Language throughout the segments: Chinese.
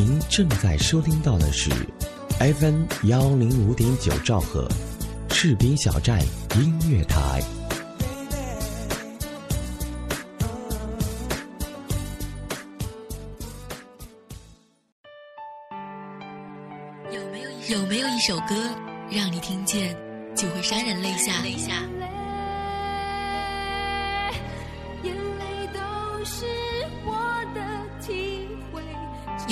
您正在收听到的是 FM 幺零五点九兆赫，士兵小站音乐台。有没有有没有一首歌让你听见就会潸然泪下？泪下。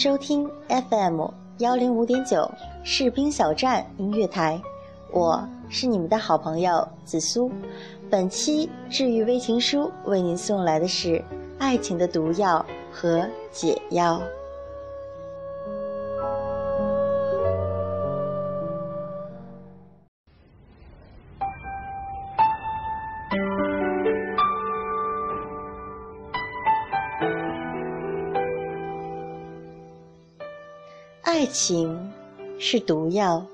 收听 FM 幺零五点九士兵小站音乐台，我是你们的好朋友紫苏。本期治愈微情书为您送来的是爱情的毒药和解药。情是毒药，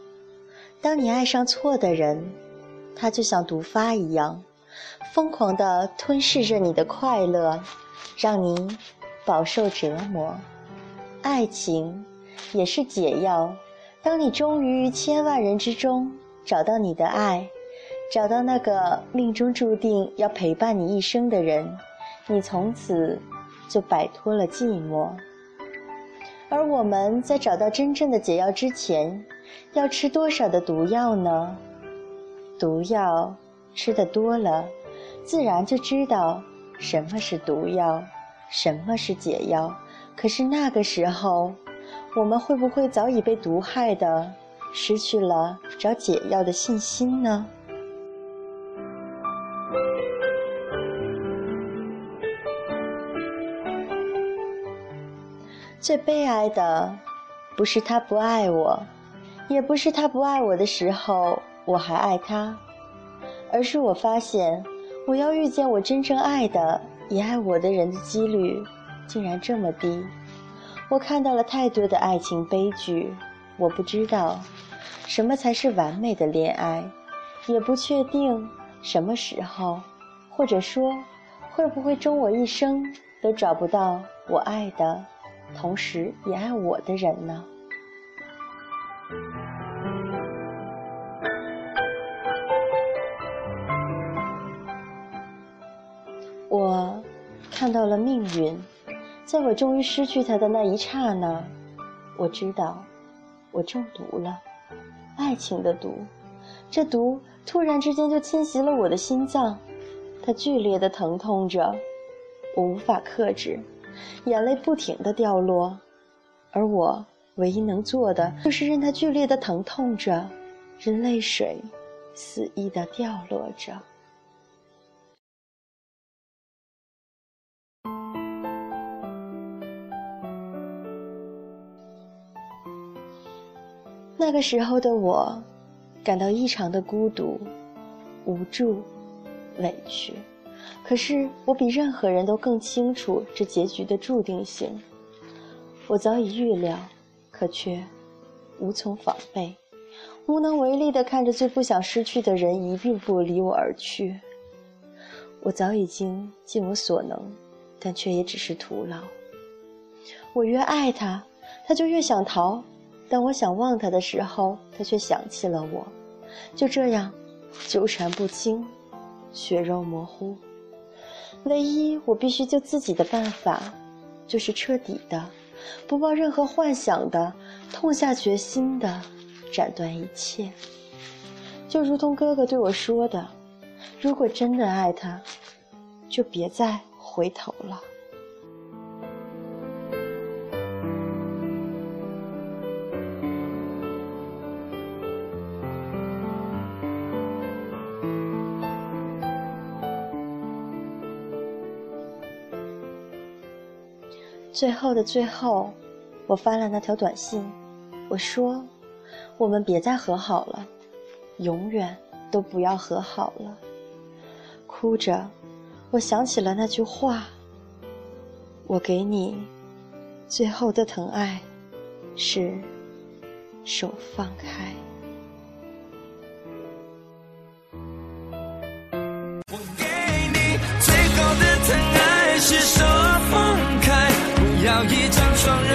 当你爱上错的人，它就像毒发一样，疯狂地吞噬着你的快乐，让你饱受折磨。爱情也是解药，当你终于千万人之中找到你的爱，找到那个命中注定要陪伴你一生的人，你从此就摆脱了寂寞。而我们在找到真正的解药之前，要吃多少的毒药呢？毒药吃的多了，自然就知道什么是毒药，什么是解药。可是那个时候，我们会不会早已被毒害的失去了找解药的信心呢？最悲哀的，不是他不爱我，也不是他不爱我的时候我还爱他，而是我发现，我要遇见我真正爱的、也爱我的人的几率，竟然这么低。我看到了太多的爱情悲剧，我不知道什么才是完美的恋爱，也不确定什么时候，或者说，会不会终我一生都找不到我爱的。同时也爱我的人呢？我看到了命运，在我终于失去他的那一刹那，我知道我中毒了，爱情的毒。这毒突然之间就侵袭了我的心脏，它剧烈的疼痛着，我无法克制。眼泪不停地掉落，而我唯一能做的就是任它剧烈的疼痛着，任泪水肆意地掉落着。那个时候的我，感到异常的孤独、无助、委屈。可是我比任何人都更清楚这结局的注定性。我早已预料，可却无从防备，无能为力地看着最不想失去的人一步步离我而去。我早已经尽我所能，但却也只是徒劳。我越爱他，他就越想逃；当我想忘他的时候，他却想起了我。就这样，纠缠不清，血肉模糊。唯一我必须救自己的办法，就是彻底的，不抱任何幻想的，痛下决心的，斩断一切。就如同哥哥对我说的：“如果真的爱他，就别再回头了。”最后的最后，我发了那条短信，我说：“我们别再和好了，永远都不要和好了。”哭着，我想起了那句话：“我给你最后的疼爱，是手放开。”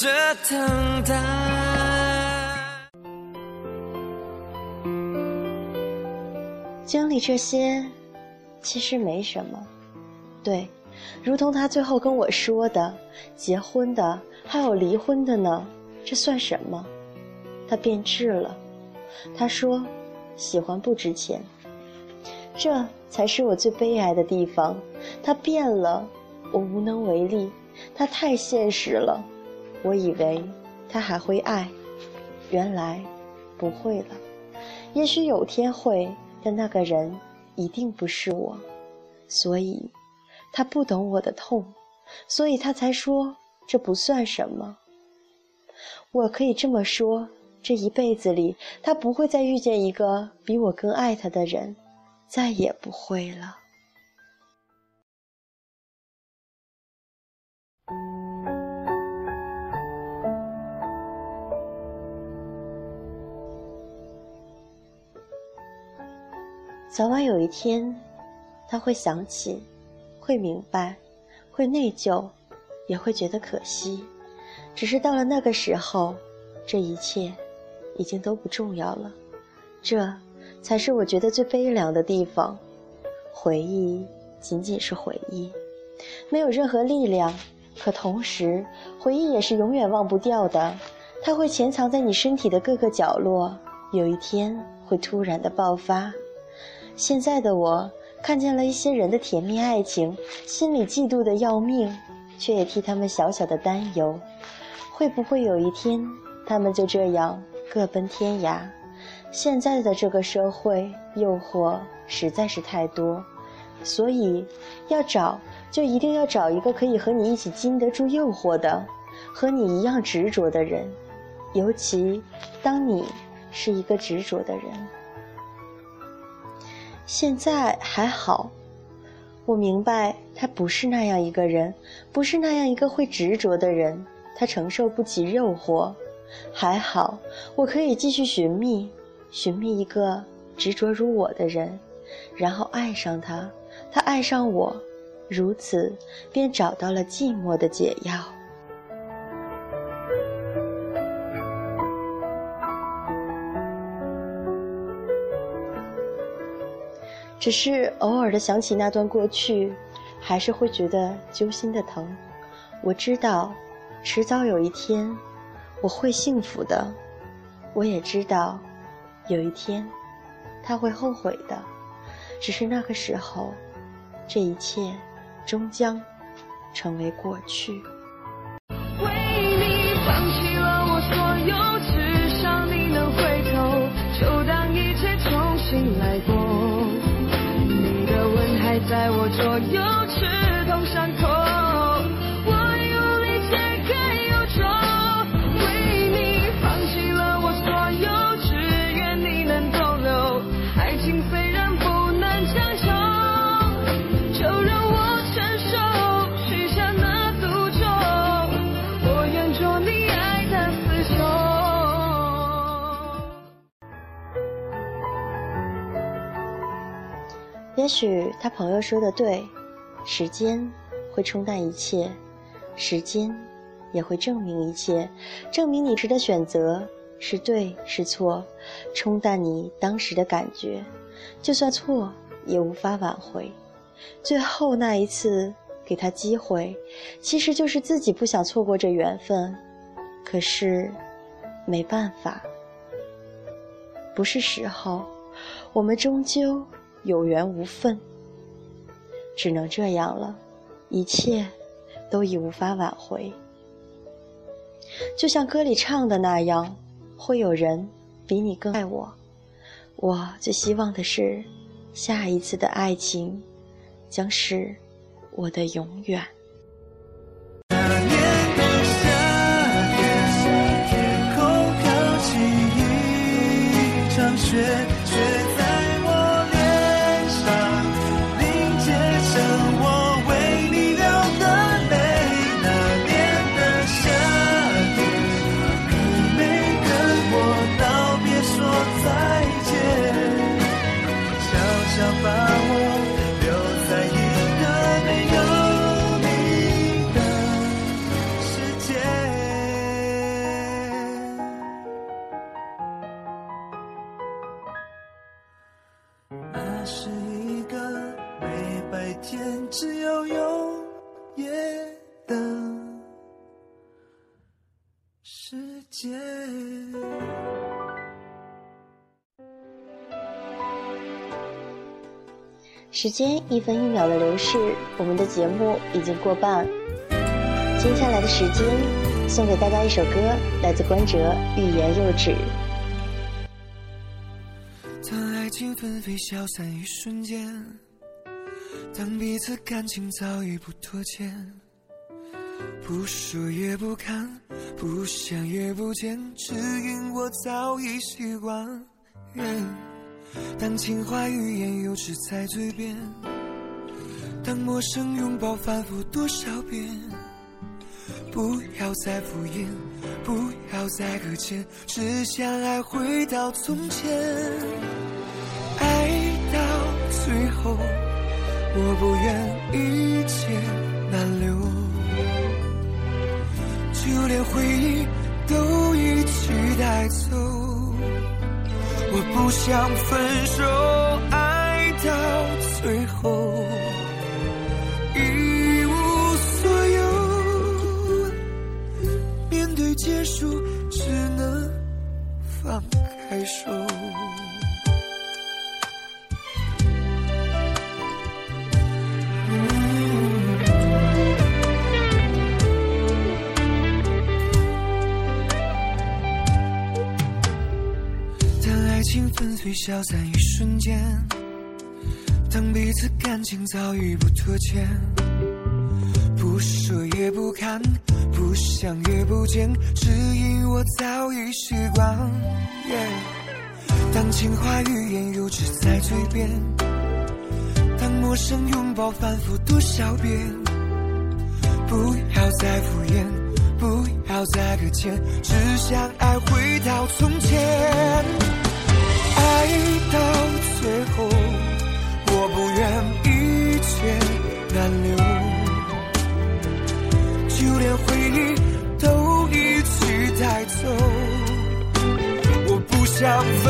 着等待。经历这些，其实没什么。对，如同他最后跟我说的，结婚的还有离婚的呢，这算什么？他变质了。他说，喜欢不值钱。这才是我最悲哀的地方。他变了，我无能为力。他太现实了。我以为他还会爱，原来不会了。也许有天会。但那个人一定不是我，所以他不懂我的痛，所以他才说这不算什么。我可以这么说：这一辈子里，他不会再遇见一个比我更爱他的人，再也不会了。早晚有一天，他会想起，会明白，会内疚，也会觉得可惜。只是到了那个时候，这一切已经都不重要了。这才是我觉得最悲凉的地方。回忆仅仅是回忆，没有任何力量。可同时，回忆也是永远忘不掉的。它会潜藏在你身体的各个角落，有一天会突然的爆发。现在的我看见了一些人的甜蜜爱情，心里嫉妒的要命，却也替他们小小的担忧：会不会有一天，他们就这样各奔天涯？现在的这个社会，诱惑实在是太多，所以要找，就一定要找一个可以和你一起经得住诱惑的，和你一样执着的人，尤其当你是一个执着的人。现在还好，我明白他不是那样一个人，不是那样一个会执着的人，他承受不起诱惑。还好，我可以继续寻觅，寻觅一个执着如我的人，然后爱上他，他爱上我，如此便找到了寂寞的解药。只是偶尔的想起那段过去，还是会觉得揪心的疼。我知道，迟早有一天，我会幸福的。我也知道，有一天，他会后悔的。只是那个时候，这一切终将成为过去。为你放弃了我所有，在我左右，许他朋友说的对，时间会冲淡一切，时间也会证明一切，证明你值的选择是对是错，冲淡你当时的感觉，就算错也无法挽回。最后那一次给他机会，其实就是自己不想错过这缘分，可是没办法，不是时候，我们终究。有缘无分，只能这样了，一切都已无法挽回。就像歌里唱的那样，会有人比你更爱我。我最希望的是，下一次的爱情将是我的永远。那年的夏天，天空飘起一场，雪时间一分一秒的流逝，我们的节目已经过半。接下来的时间，送给大家一首歌，来自关喆《欲言又止》。当爱情纷飞消散一瞬间，当彼此感情早已不拖欠，不说也不看，不想也不见，只因我早已习惯。当情话欲言又止在嘴边，当陌生拥抱反复多少遍，不要再敷衍，不要再搁浅，只想爱回到从前。爱到最后，我不愿一切难留，就连回忆都一起带走。我不想分手，爱到最后。消散一瞬间，当彼此感情早已不拖欠，不说也不看，不想也不见，只因我早已习惯。当情话欲言又止在嘴边，当陌生拥抱反复多少遍，不要再敷衍，不要再搁浅，只想爱回到从前。到最后，我不愿一切难留，就连回忆都一起带走。我不想分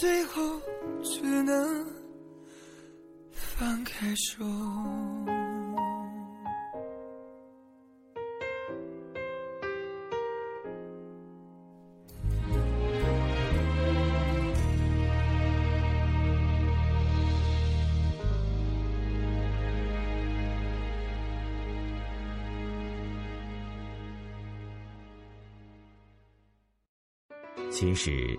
最后，只能放开手。其实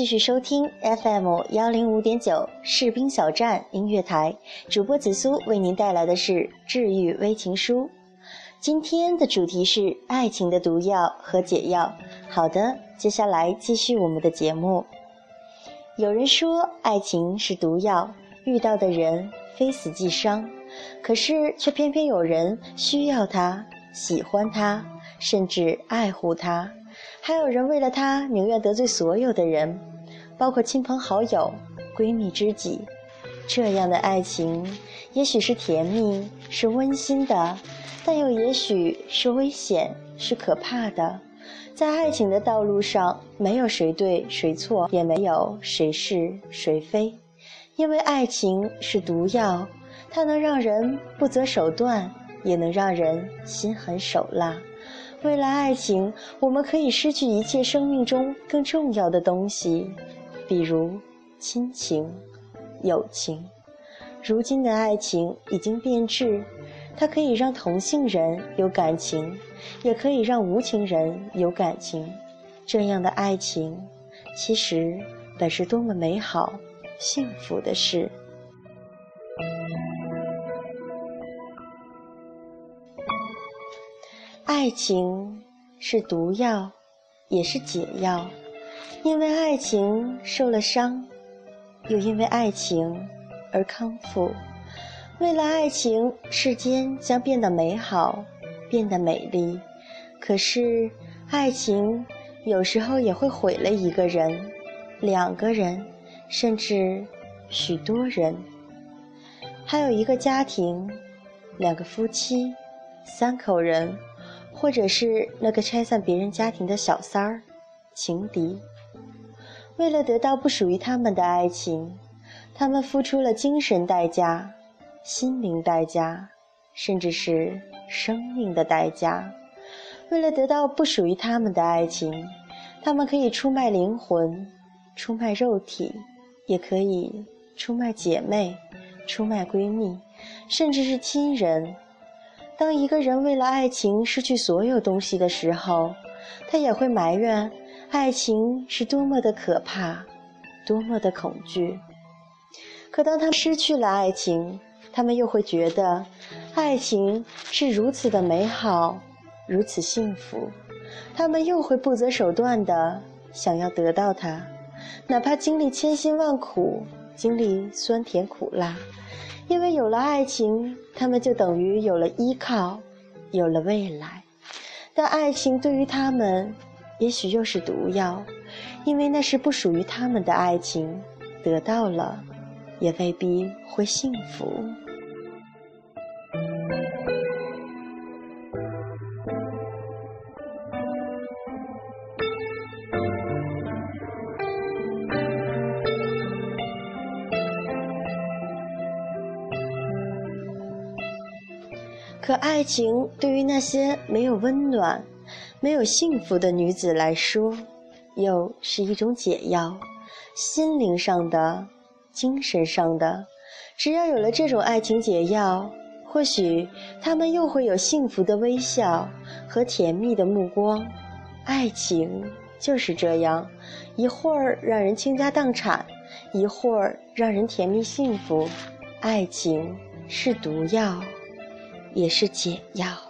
继续收听 FM 幺零五点九士兵小站音乐台，主播紫苏为您带来的是治愈微情书。今天的主题是爱情的毒药和解药。好的，接下来继续我们的节目。有人说爱情是毒药，遇到的人非死即伤，可是却偏偏有人需要它，喜欢它，甚至爱护它。还有人为了他宁愿得罪所有的人，包括亲朋好友、闺蜜知己。这样的爱情，也许是甜蜜，是温馨的，但又也许是危险，是可怕的。在爱情的道路上，没有谁对谁错，也没有谁是谁非，因为爱情是毒药，它能让人不择手段，也能让人心狠手辣。为了爱情，我们可以失去一切生命中更重要的东西，比如亲情、友情。如今的爱情已经变质，它可以让同性人有感情，也可以让无情人有感情。这样的爱情，其实本是多么美好、幸福的事。爱情是毒药，也是解药。因为爱情受了伤，又因为爱情而康复。为了爱情，世间将变得美好，变得美丽。可是，爱情有时候也会毁了一个人、两个人，甚至许多人。还有一个家庭，两个夫妻，三口人。或者是那个拆散别人家庭的小三儿、情敌，为了得到不属于他们的爱情，他们付出了精神代价、心灵代价，甚至是生命的代价。为了得到不属于他们的爱情，他们可以出卖灵魂、出卖肉体，也可以出卖姐妹、出卖闺蜜，甚至是亲人。当一个人为了爱情失去所有东西的时候，他也会埋怨爱情是多么的可怕，多么的恐惧。可当他们失去了爱情，他们又会觉得爱情是如此的美好，如此幸福，他们又会不择手段的想要得到它，哪怕经历千辛万苦，经历酸甜苦辣。因为有了爱情，他们就等于有了依靠，有了未来。但爱情对于他们，也许又是毒药，因为那是不属于他们的爱情，得到了，也未必会幸福。可爱情对于那些没有温暖、没有幸福的女子来说，又是一种解药，心灵上的、精神上的。只要有了这种爱情解药，或许他们又会有幸福的微笑和甜蜜的目光。爱情就是这样，一会儿让人倾家荡产，一会儿让人甜蜜幸福。爱情是毒药，也是解药。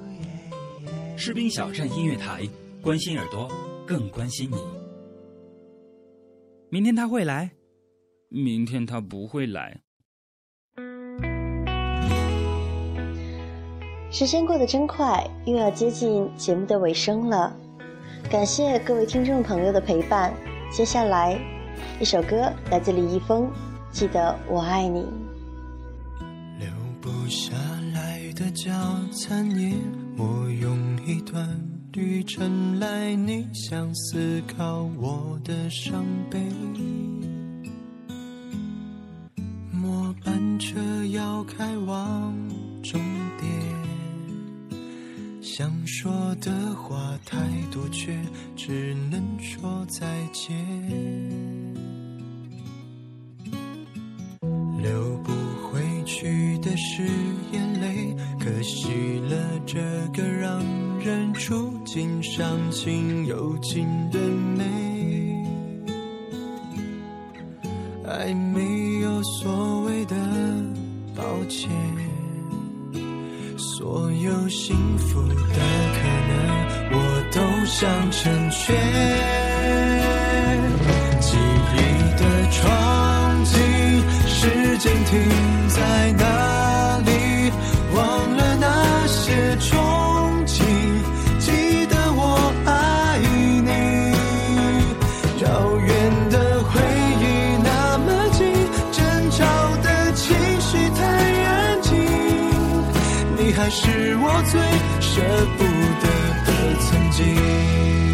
士兵小站音乐台，关心耳朵，更关心你。明天他会来，明天他不会来。时间过得真快，又要接近节目的尾声了。感谢各位听众朋友的陪伴。接下来，一首歌来自李易峰，《记得我爱你》。留不下来的早餐页，我用一段旅程来逆向思考我的伤悲。末班车要开往终点，想说的话太多，却只能说再见。留不回去的誓言，可惜了这个让人触景伤情又情的美。爱没有所谓的抱歉，所有幸福的可能我都想成全。记忆的窗景，时间停在哪是我最舍不得的曾经。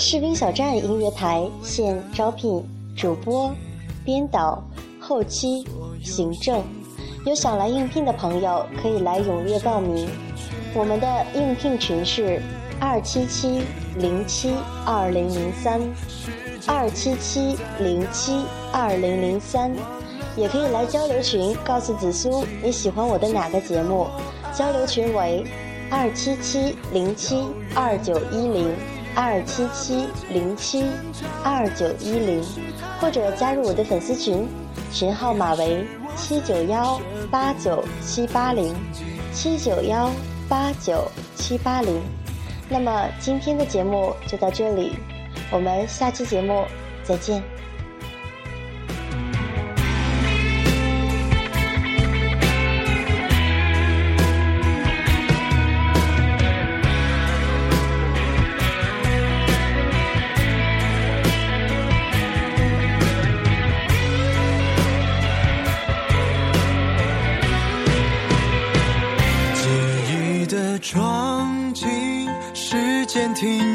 士兵小站音乐台现招聘主播、编导、后期、行政，有想来应聘的朋友可以来踊跃报名。我们的应聘群是二七七零七二零零三，二七七零七二零零三，也可以来交流群，告诉紫苏你喜欢我的哪个节目。交流群为二七七零七二九一零。二七七零七二九一零，或者加入我的粉丝群，群号码为七九幺八九七八零七九幺八九七八零。那么今天的节目就到这里，我们下期节目再见。听。